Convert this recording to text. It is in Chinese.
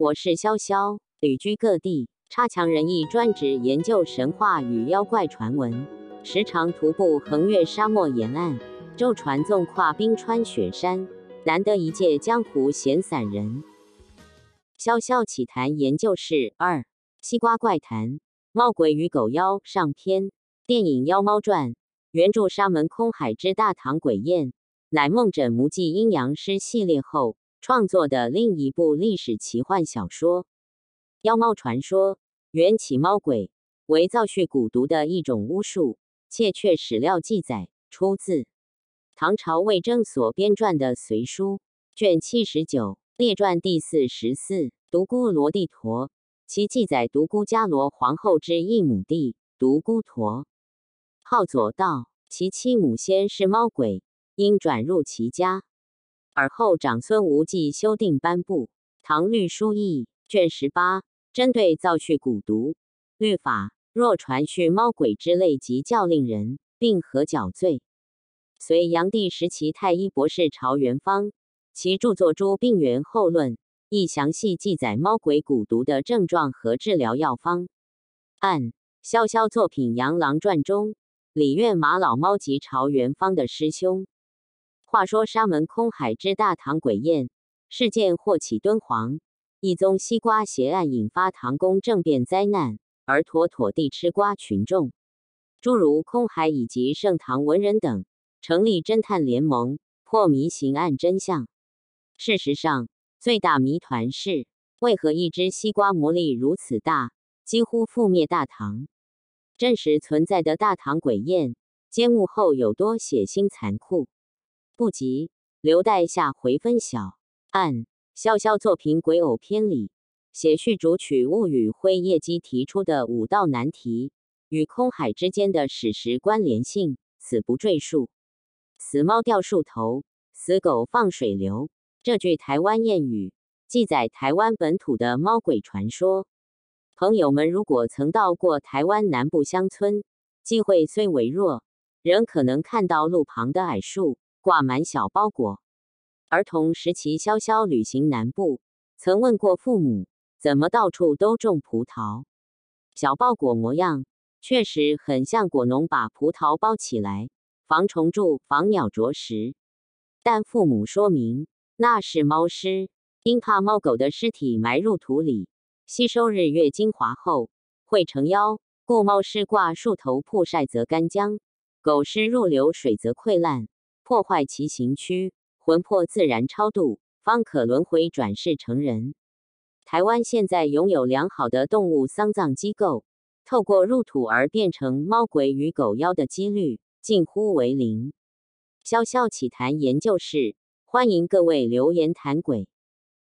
我是潇潇，旅居各地，差强人意，专职研究神话与妖怪传闻，时常徒步横越沙漠沿岸，舟船纵跨冰川雪山，难得一见江湖闲散人。潇潇奇谈研究室二：西瓜怪谈，猫鬼与狗妖上篇。电影《妖猫传》，原著沙门空海之大唐鬼宴，乃梦枕无忌阴阳师系列后。创作的另一部历史奇幻小说《妖猫传说》，缘起猫鬼为造血蛊毒的一种巫术。切确史料记载，出自唐朝魏征所编撰的《隋书》卷七十九列传第四十四独孤罗帝陀，其记载独孤伽罗皇后之一母弟独孤陀，号左道，其妻母先是猫鬼，因转入其家。而后长孙无忌修订颁布《唐律疏议》卷十八，针对造去蛊毒律法，若传叙猫鬼之类，即教令人，并合绞罪。隋炀帝时期太医博士朝元方，其著作《诸病源后论》亦详细记载猫鬼蛊毒的症状和治疗药方。按萧萧作品《杨郎传》中，李院马老猫及朝元方的师兄。话说沙门空海之大唐鬼宴事件祸起敦煌，一宗西瓜邪案引发唐宫政变灾难，而妥妥地吃瓜群众，诸如空海以及盛唐文人等，成立侦探联盟破迷刑案真相。事实上，最大谜团是为何一只西瓜魔力如此大，几乎覆灭大唐？真实存在的大唐鬼宴揭幕后有多血腥残酷？不及，留待下回分晓。按潇潇作品《鬼偶篇》里写序主曲物语辉夜姬提出的五道难题与空海之间的史实关联性，此不赘述。死猫掉树头，死狗放水流。这句台湾谚语记载台湾本土的猫鬼传说。朋友们如果曾到过台湾南部乡村，机会虽微弱，仍可能看到路旁的矮树。挂满小包裹。儿童时期，潇潇旅行南部，曾问过父母，怎么到处都种葡萄？小包裹模样确实很像果农把葡萄包起来，防虫蛀、防鸟啄食。但父母说明，那是猫尸，因怕猫狗的尸体埋入土里，吸收日月精华后会成妖，故猫尸挂树头曝晒则干僵，狗尸入流水则溃烂。破坏其形躯，魂魄自然超度，方可轮回转世成人。台湾现在拥有良好的动物丧葬机构，透过入土而变成猫鬼与狗妖的几率近乎为零。潇潇奇谈研究室，欢迎各位留言谈鬼。